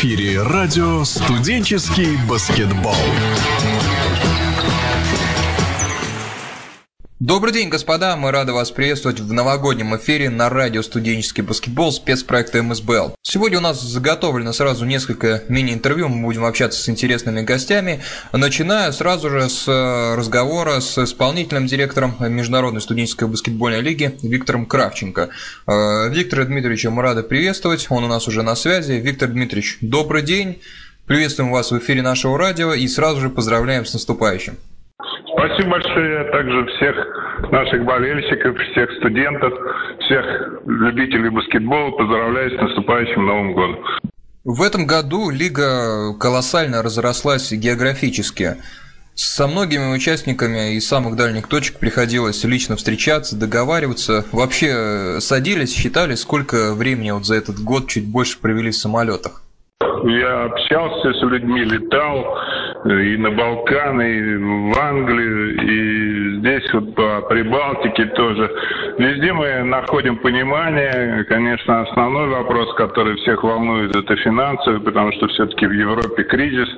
эфире радио «Студенческий баскетбол». Добрый день, господа! Мы рады вас приветствовать в новогоднем эфире на радио «Студенческий баскетбол» спецпроекта МСБЛ. Сегодня у нас заготовлено сразу несколько мини-интервью, мы будем общаться с интересными гостями, начиная сразу же с э, разговора с исполнительным директором Международной студенческой баскетбольной лиги Виктором Кравченко. Э, Виктора Дмитриевича мы рады приветствовать, он у нас уже на связи. Виктор Дмитриевич, добрый день! Приветствуем вас в эфире нашего радио и сразу же поздравляем с наступающим. Спасибо большое также всех наших болельщиков, всех студентов, всех любителей баскетбола. Поздравляю с наступающим Новым годом. В этом году лига колоссально разрослась географически. Со многими участниками из самых дальних точек приходилось лично встречаться, договариваться. Вообще садились, считали, сколько времени вот за этот год чуть больше провели в самолетах. Я общался с людьми, летал и на Балканы, и в Англию, и здесь вот по Прибалтике тоже. Везде мы находим понимание. Конечно, основной вопрос, который всех волнует, это финансовый, потому что все-таки в Европе кризис,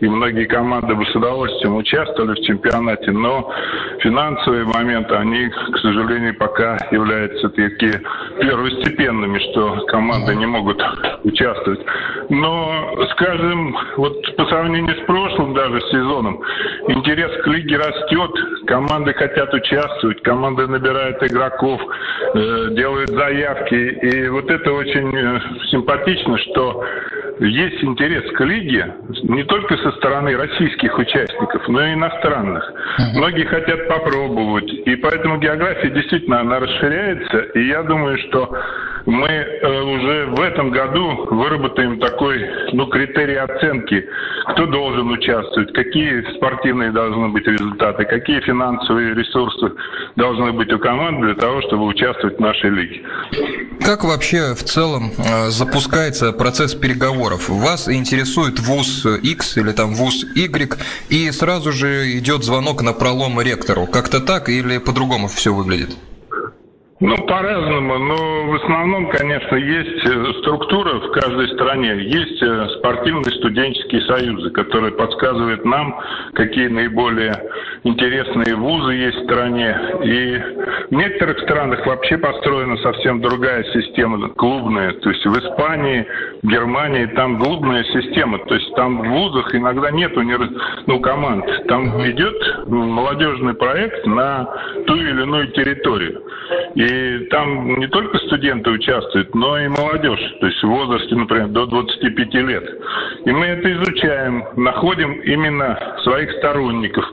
и многие команды бы с удовольствием участвовали в чемпионате, но финансовые моменты, они, к сожалению, пока являются такие первостепенными, что команды не могут участвовать. Но, скажем, вот по сравнению с прошлым даже сезоном, интерес к лиге растет, команды хотят участвовать, команды набирают игроков, э, делают заявки, и вот это очень э, симпатично, что есть интерес к лиге не только со стороны российских участников, но и иностранных. Многие хотят попробовать, и поэтому география действительно она расширяется, и я думаю, что мы э, уже в этом году выработаем такой ну, критерий оценки, кто должен участвовать, какие спортивные должны быть результаты, какие финансовые ресурсы должны быть у команд для того, чтобы участвовать в нашей лиге. Как вообще в целом э, запускается процесс переговоров? Вас интересует ВУЗ X или там ВУЗ Y, и сразу же идет звонок на пролом ректору. Как-то так или по-другому все выглядит? Ну, по-разному, но в основном, конечно, есть э, структура в каждой стране. Есть э, спортивные студенческие союзы, которые подсказывают нам, какие наиболее интересные вузы есть в стране. И в некоторых странах вообще построена совсем другая система, клубная. То есть в Испании, Германии там клубная система. То есть там в вузах иногда нет ну, команд. Там идет молодежный проект на ту или иную территорию. И и там не только студенты участвуют, но и молодежь, то есть в возрасте, например, до 25 лет. И мы это изучаем, находим именно своих сторонников.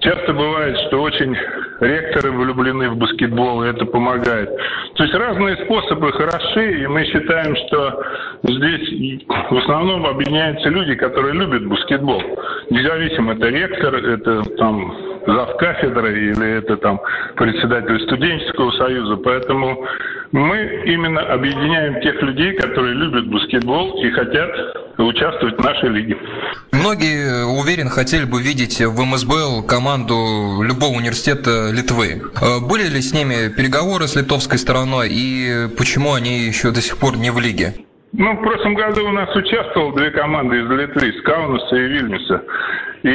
Часто бывает, что очень ректоры влюблены в баскетбол, и это помогает. То есть разные способы хороши, и мы считаем, что здесь в основном объединяются люди, которые любят баскетбол. Независимо, это ректор, это там зав кафедры или это там председатель студенческого союза. Поэтому мы именно объединяем тех людей, которые любят баскетбол и хотят участвовать в нашей лиге. Многие, уверен, хотели бы видеть в МСБЛ команду любого университета Литвы. Э, были ли с ними переговоры с литовской стороной и почему они еще до сих пор не в лиге? Ну, в прошлом году у нас участвовало две команды из Литвы, с Каунаса и Вильнюса. И,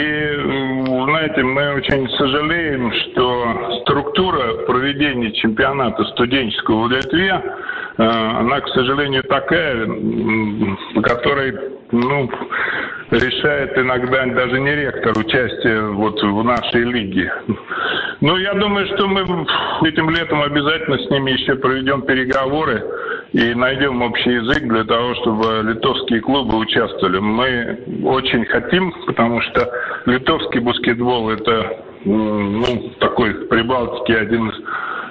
знаете, мы очень сожалеем, что структура проведения чемпионата студенческого в Литве, э, она, к сожалению, такая, по которой ну, решает иногда даже не ректор участие вот в нашей лиге. Ну, я думаю, что мы этим летом обязательно с ними еще проведем переговоры и найдем общий язык для того, чтобы литовские клубы участвовали. Мы очень хотим, потому что литовский баскетбол это ну, такой в Прибалтике один из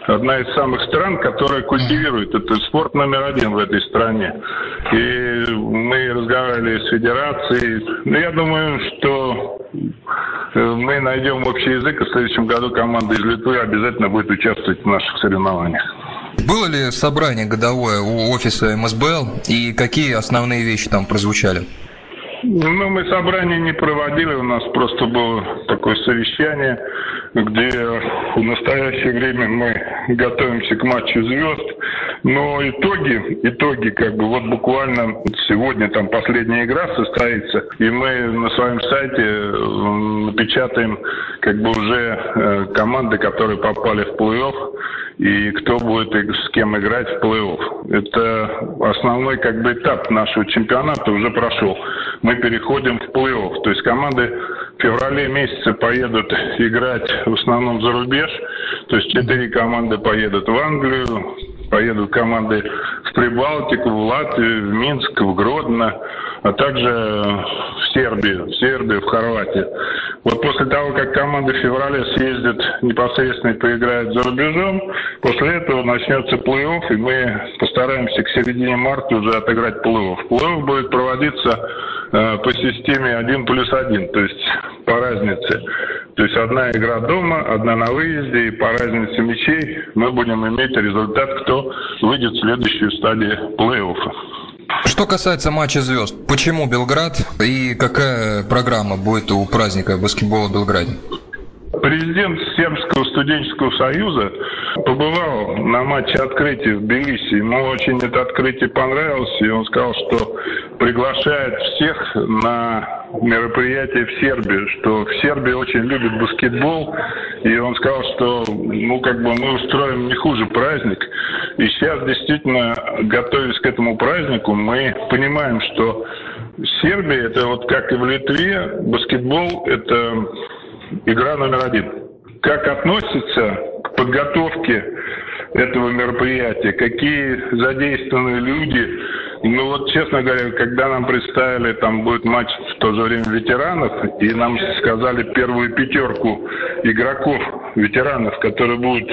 одна из самых стран, которая культивирует этот спорт номер один в этой стране. И мы разговаривали с федерацией. Но ну, я думаю, что э, мы найдем общий язык, и в следующем году команда из Литвы обязательно будет участвовать в наших соревнованиях. Было ли собрание годовое у офиса МСБЛ и какие основные вещи там прозвучали? Ну, мы собрание не проводили, у нас просто было такое совещание, где в настоящее время мы готовимся к матчу звезд Но итоги, итоги как бы вот буквально сегодня там последняя игра состоится, и мы на своем сайте напечатаем как бы уже э, команды, которые попали в плей-офф и кто будет с кем играть в плей-офф. Это основной как бы этап нашего чемпионата уже прошел. Мы переходим в плей-офф. То есть команды в феврале месяце поедут играть в основном за рубеж. То есть четыре команды поедут в Англию, поедут команды в Прибалтику, в Латвию, в Минск, в Гродно, а также в Сербию, в Сербию, в Хорватию. Вот после того, как команды в феврале съездят непосредственно и поиграют за рубежом, после этого начнется плей-офф, и мы постараемся к середине марта уже отыграть плей-офф. Плей-офф будет проводиться э, по системе 1 плюс 1, то есть по разнице. То есть одна игра дома, одна на выезде, и по разнице мячей мы будем иметь результат, кто выйдет в следующую стадию плей-оффа. Что касается матча звезд, почему Белград и какая программа будет у праздника баскетбола в Белграде? Президент Сербского студенческого союза побывал на матче открытия в Тбилиси. Ему очень это открытие понравилось, и он сказал, что приглашает всех на мероприятие в Сербии, что в Сербии очень любят баскетбол, и он сказал, что ну как бы мы устроим не хуже праздник. И сейчас действительно, готовясь к этому празднику, мы понимаем, что Сербия это вот как и в Литве, баскетбол это игра номер один. Как относится к подготовке этого мероприятия, какие задействованы люди. Ну вот, честно говоря, когда нам представили, там будет матч в то же время ветеранов, и нам сказали первую пятерку игроков, ветеранов, которые будут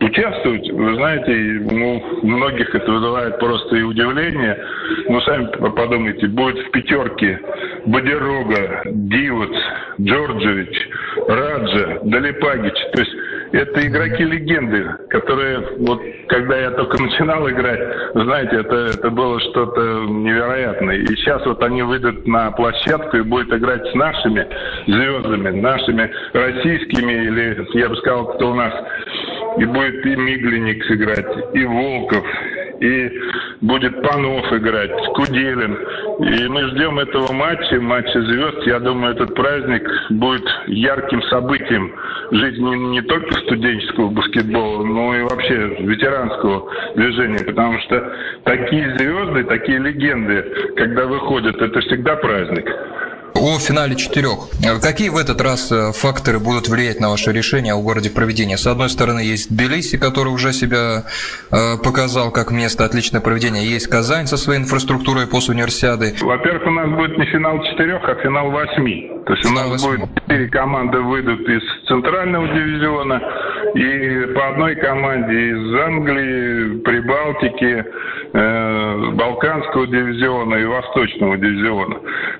участвовать, вы знаете, ну, многих это вызывает просто и удивление. Но сами подумайте, будет в пятерке Бадерога, Дивоц, Джорджевич, Раджа, Далипагич. То есть это игроки-легенды, которые, вот когда я только начинал играть, знаете, это, это было что-то невероятное. И сейчас вот они выйдут на площадку и будут играть с нашими звездами, нашими российскими, или я бы сказал, кто у нас и будет и Мигленник играть, и Волков, и будет Панов играть, Куделин. И мы ждем этого матча, матча звезд. Я думаю, этот праздник будет ярким событием жизни не только студенческого баскетбола, но и вообще ветеранского движения. Потому что такие звезды, такие легенды, когда выходят, это всегда праздник о финале четырех. Какие в этот раз э, факторы будут влиять на ваше решение о городе проведения? С одной стороны, есть Тбилиси, который уже себя э, показал как место отличное проведения. Есть Казань со своей инфраструктурой после универсиады. Во-первых, у нас будет не финал четырех, а финал восьми. То есть финал у нас 8. будет четыре команды выйдут из центрального дивизиона и по одной команде из Англии, Прибалтики, э, Балканского дивизиона и Восточного дивизиона.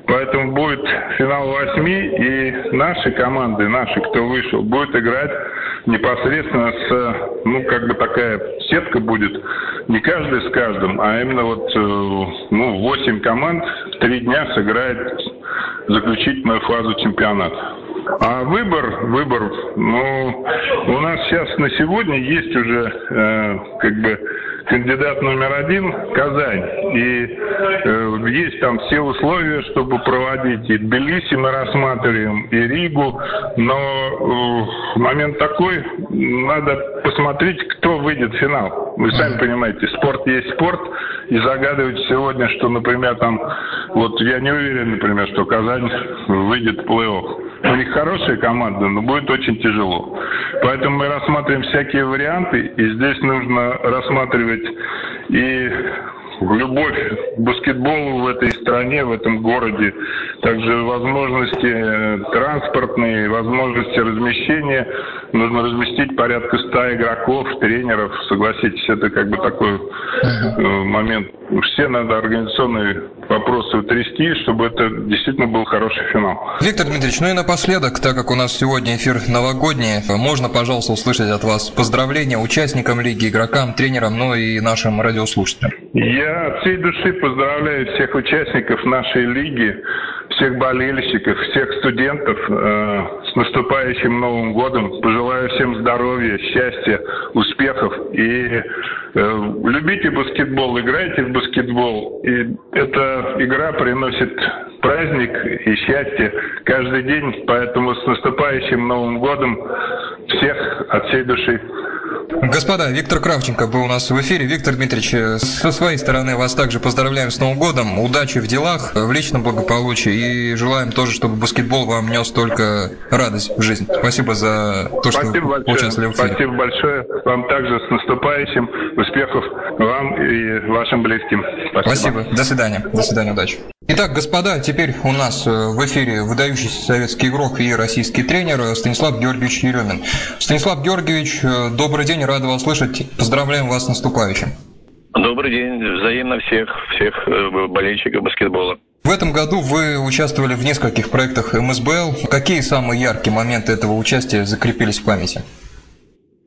Поэтому будет финал восьми, и наши команды, наши, кто вышел, будут играть непосредственно с, ну, как бы такая сетка будет, не каждый с каждым, а именно вот, э, ну, восемь команд в три дня сыграет заключительную фазу чемпионата. А выбор, выбор, ну, у нас сейчас на сегодня есть уже, э, как бы, кандидат номер один – Казань. И э, есть там все условия, чтобы проводить. И Тбилиси мы рассматриваем, и Ригу. Но э, момент такой, надо посмотреть, кто выйдет в финал. Вы сами понимаете, спорт есть спорт. И загадывать сегодня, что, например, там, вот я не уверен, например, что Казань выйдет в плей-офф. У них хорошая команда, но будет очень тяжело. Поэтому мы рассматриваем всякие варианты, и здесь нужно рассматривать и любовь к баскетболу в этой стране, в этом городе, также возможности э, транспортные, возможности размещения. Нужно разместить порядка 100 игроков, тренеров, согласитесь, это как бы такой э, момент. Все надо организационные вопросы утрясти, чтобы это действительно был хороший финал. Виктор Дмитриевич, ну и напоследок, так как у нас сегодня эфир новогодний, можно, пожалуйста, услышать от вас поздравления участникам лиги, игрокам, тренерам, ну и нашим радиослушателям. Я от всей души поздравляю всех участников нашей лиги всех болельщиков, всех студентов э, с наступающим Новым годом. Пожелаю всем здоровья, счастья, успехов. И э, любите баскетбол, играйте в баскетбол. И эта игра приносит праздник и счастье каждый день. Поэтому с наступающим Новым годом всех от всей души. Господа, Виктор Кравченко был у нас в эфире. Виктор Дмитриевич, э, со своей стороны вас также поздравляем с Новым годом. Удачи в делах, в личном благополучии и желаем тоже, чтобы баскетбол вам нес только радость в жизнь. Спасибо за то, что Спасибо большое. участвовали в эфире. Спасибо большое. Вам также с наступающим. Успехов вам и вашим близким. Спасибо. Спасибо. До свидания. До свидания. Удачи. Итак, господа, теперь у нас э, в эфире выдающийся советский игрок и российский тренер Станислав Георгиевич Еремин. Станислав Георгиевич, э, добрый день, рад вас слышать. Поздравляем вас с наступающим. Добрый день, взаимно всех, всех э, болельщиков баскетбола. В этом году вы участвовали в нескольких проектах МСБЛ. Какие самые яркие моменты этого участия закрепились в памяти?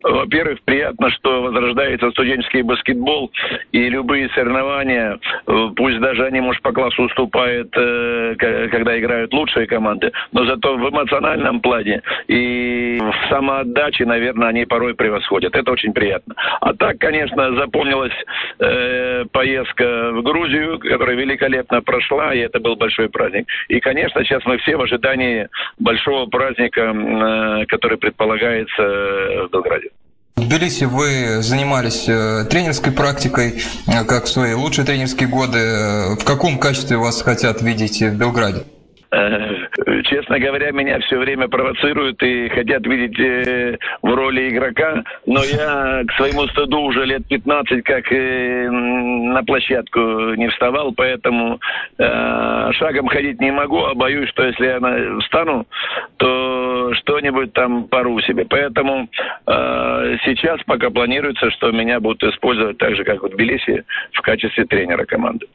Во-первых, приятно, что возрождается студенческий баскетбол и любые соревнования, э, пусть даже они, может, по классу уступают, э, когда играют лучшие команды, но зато в эмоциональном плане и в самоотдаче, наверное, они порой превосходят. Это очень приятно. А так, конечно, запомнилась э, поездка в Грузию, которая великолепно прошла, и это был большой праздник. И, конечно, сейчас мы все в ожидании большого праздника, который предполагается в Белграде. В Тбилиси вы занимались э, тренерской практикой, э, как в свои лучшие тренерские годы. Э, в каком качестве вас хотят видеть в Белграде? Честно говоря, меня все время провоцируют и хотят видеть э, в роли игрока, но я к своему стыду уже лет 15 как э, на площадку не вставал, поэтому э, шагом ходить не могу, а боюсь, что если я встану, то что-нибудь там пору себе. Поэтому э, сейчас пока планируется, что меня будут использовать так же, как в Тбилиси, в качестве тренера команды.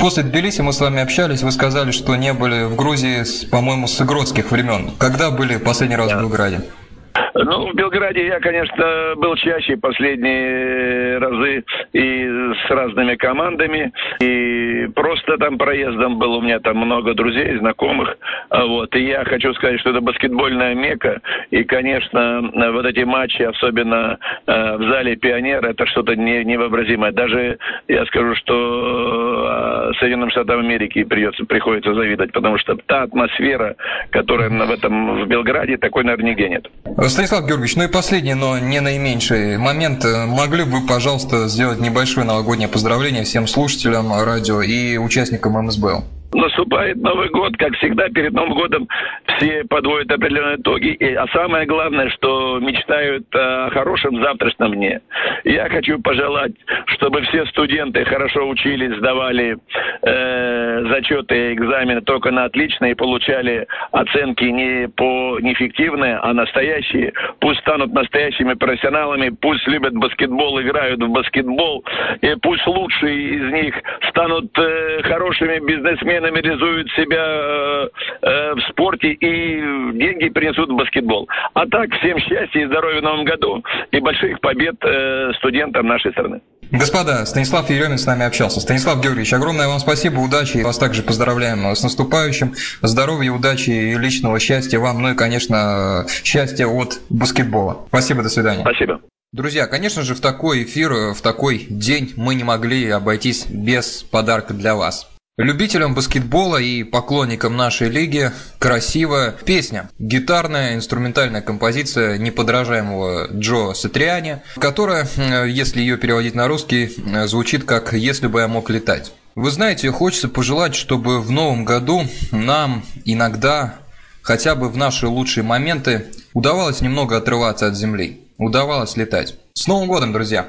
После Тбилиси мы с вами общались, вы сказали, что не были в Грузии, по-моему, с игротских времен. Когда были последний раз да. в Белграде? Ну, в Белграде я, конечно, был чаще последние разы и с разными командами, и просто там проездом был, у меня там много друзей, знакомых, а вот, и я хочу сказать, что это баскетбольная мека, и, конечно, вот эти матчи, особенно э, в зале «Пионер», это что-то невообразимое. Даже я скажу, что э, Соединенным Штатам Америки придется, приходится завидовать, потому что та атмосфера, которая в этом в Белграде, такой, наверное, нигде нет. Станислав Георгиевич, ну и последний, но не наименьший момент. Могли бы вы, пожалуйста, сделать небольшое новогоднее поздравление всем слушателям радио и участникам МСБЛ? Наступает Новый год, как всегда, перед Новым годом все подводят определенные итоги, и, а самое главное, что мечтают о хорошем завтрашнем дне. Я хочу пожелать, чтобы все студенты хорошо учились, сдавали э, зачеты экзамены только на отлично и получали оценки не по неэффективные, а настоящие. Пусть станут настоящими профессионалами, пусть любят баскетбол, играют в баскетбол, и пусть лучшие из них станут э, хорошими бизнесменами, номеризуют себя э, э, в спорте и деньги принесут в баскетбол. А так, всем счастья и здоровья в новом году и больших побед э, студентам нашей страны. Господа, Станислав Еремин с нами общался. Станислав Георгиевич, огромное вам спасибо, удачи. Вас также поздравляем с наступающим. Здоровья, удачи и личного счастья вам, ну и, конечно, счастья от баскетбола. Спасибо, до свидания. Спасибо. Друзья, конечно же, в такой эфир, в такой день мы не могли обойтись без подарка для вас. Любителям баскетбола и поклонникам нашей лиги красивая песня. Гитарная инструментальная композиция неподражаемого Джо Сатриани, которая, если ее переводить на русский, звучит как «Если бы я мог летать». Вы знаете, хочется пожелать, чтобы в новом году нам иногда, хотя бы в наши лучшие моменты, удавалось немного отрываться от земли, удавалось летать. С Новым годом, друзья!